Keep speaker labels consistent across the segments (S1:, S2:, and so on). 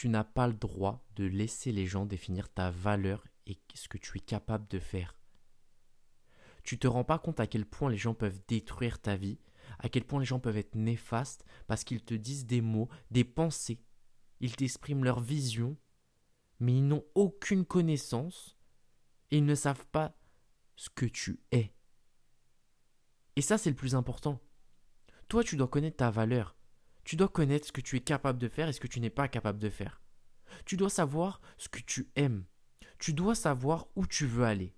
S1: Tu n'as pas le droit de laisser les gens définir ta valeur et ce que tu es capable de faire. Tu te rends pas compte à quel point les gens peuvent détruire ta vie, à quel point les gens peuvent être néfastes parce qu'ils te disent des mots, des pensées. Ils t'expriment leur vision, mais ils n'ont aucune connaissance et ils ne savent pas ce que tu es. Et ça, c'est le plus important. Toi, tu dois connaître ta valeur. Tu dois connaître ce que tu es capable de faire et ce que tu n'es pas capable de faire. Tu dois savoir ce que tu aimes. Tu dois savoir où tu veux aller.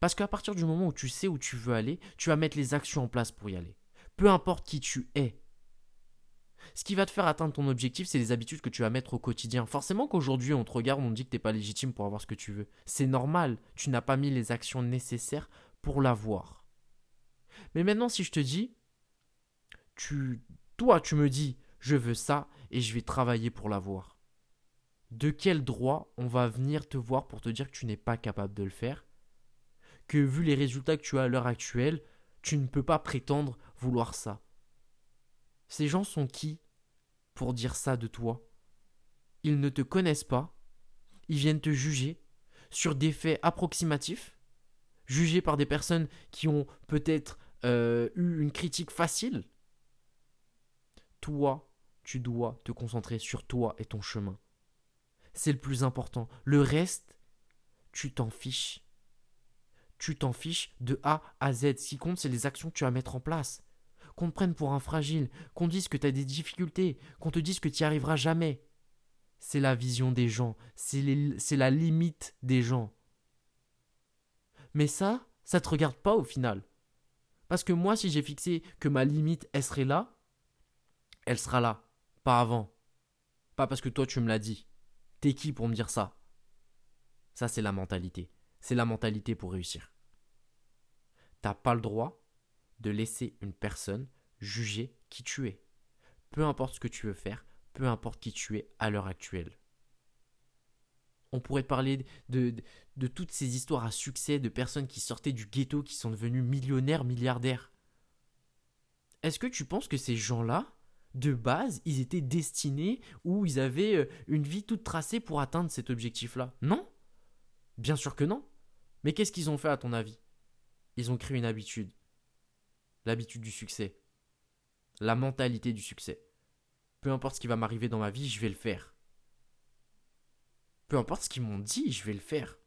S1: Parce qu'à partir du moment où tu sais où tu veux aller, tu vas mettre les actions en place pour y aller. Peu importe qui tu es. Ce qui va te faire atteindre ton objectif, c'est les habitudes que tu vas mettre au quotidien. Forcément qu'aujourd'hui, on te regarde, on te dit que tu n'es pas légitime pour avoir ce que tu veux. C'est normal, tu n'as pas mis les actions nécessaires pour l'avoir. Mais maintenant, si je te dis, tu, toi, tu me dis, je veux ça et je vais travailler pour l'avoir. De quel droit on va venir te voir pour te dire que tu n'es pas capable de le faire? Que vu les résultats que tu as à l'heure actuelle, tu ne peux pas prétendre vouloir ça. Ces gens sont qui pour dire ça de toi? Ils ne te connaissent pas, ils viennent te juger sur des faits approximatifs, jugés par des personnes qui ont peut-être euh, eu une critique facile. Toi, tu dois te concentrer sur toi et ton chemin. C'est le plus important. Le reste, tu t'en fiches. Tu t'en fiches de A à Z. Ce qui compte, c'est les actions que tu vas mettre en place. Qu'on te prenne pour un fragile, qu'on dise que tu as des difficultés, qu'on te dise que tu n'y arriveras jamais. C'est la vision des gens, c'est la limite des gens. Mais ça, ça te regarde pas au final. Parce que moi, si j'ai fixé que ma limite, elle serait là, elle sera là, pas avant. Pas parce que toi tu me l'as dit. T'es qui pour me dire ça? Ça, c'est la mentalité. C'est la mentalité pour réussir. T'as pas le droit de laisser une personne juger qui tu es. Peu importe ce que tu veux faire, peu importe qui tu es à l'heure actuelle. On pourrait parler de, toutes ces histoires à succès de personnes qui sortaient du ghetto, qui sont devenues millionnaires, milliardaires. Est-ce que tu penses que ces gens-là, de base, ils étaient destinés ou ils avaient euh, une vie toute tracée pour atteindre cet objectif-là Non Bien sûr que non. Mais qu'est-ce qu'ils ont fait à ton avis? Ils ont créé une habitude. L'habitude du succès. La mentalité du succès. Peu importe ce qui va m'arriver dans ma vie, je vais le faire. Peu importe ce qu'ils m'ont dit, je vais le faire.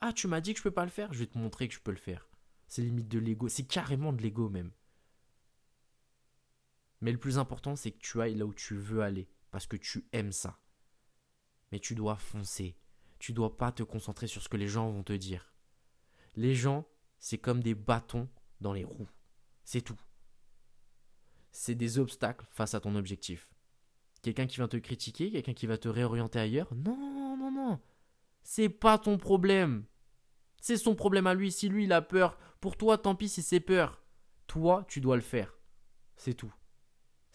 S1: Ah, tu m'as dit que je peux pas le faire, je vais te montrer que je peux le faire. C'est limite de l'ego, c'est carrément de l'ego même. Mais le plus important, c'est que tu ailles là où tu veux aller, parce que tu aimes ça. Mais tu dois foncer. Tu dois pas te concentrer sur ce que les gens vont te dire. Les gens, c'est comme des bâtons dans les roues. C'est tout. C'est des obstacles face à ton objectif. Quelqu'un qui vient te critiquer, quelqu'un qui va te réorienter ailleurs. Non, non, non. C'est pas ton problème. C'est son problème à lui. Si lui il a peur, pour toi, tant pis si c'est peur. Toi, tu dois le faire. C'est tout.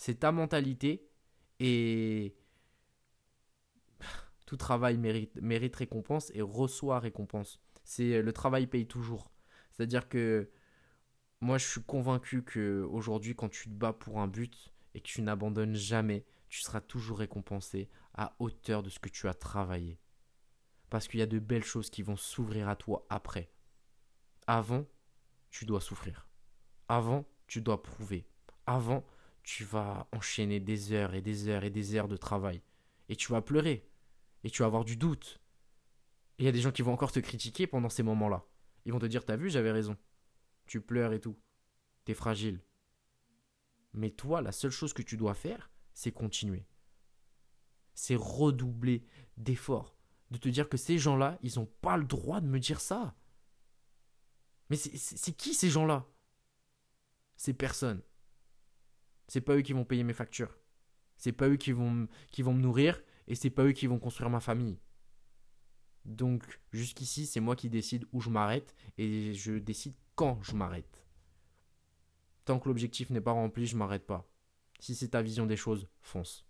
S1: C'est ta mentalité et tout travail mérite, récompense et reçoit récompense. C'est le travail paye toujours. C'est-à-dire que moi je suis convaincu que aujourd'hui quand tu te bats pour un but et que tu n'abandonnes jamais, tu seras toujours récompensé à hauteur de ce que tu as travaillé. Parce qu'il y a de belles choses qui vont s'ouvrir à toi après. Avant, tu dois souffrir. Avant, tu dois prouver. Avant, tu vas enchaîner des heures et des heures et des heures de travail. Et tu vas pleurer. Et tu vas avoir du doute. Il y a des gens qui vont encore te critiquer pendant ces moments-là. Ils vont te dire T'as vu, j'avais raison. Tu pleures et tout. T'es fragile. Mais toi, la seule chose que tu dois faire, c'est continuer. C'est redoubler d'efforts. De te dire que ces gens-là, ils n'ont pas le droit de me dire ça. Mais c'est qui ces gens-là? Ces personnes. C'est pas eux qui vont payer mes factures. C'est pas eux qui vont, me nourrir et c'est pas eux qui vont construire ma famille. Donc jusqu'ici, c'est moi qui décide où je m'arrête et je décide quand je m'arrête. Tant que l'objectif n'est pas rempli, je m'arrête pas. Si c'est ta vision des choses, fonce.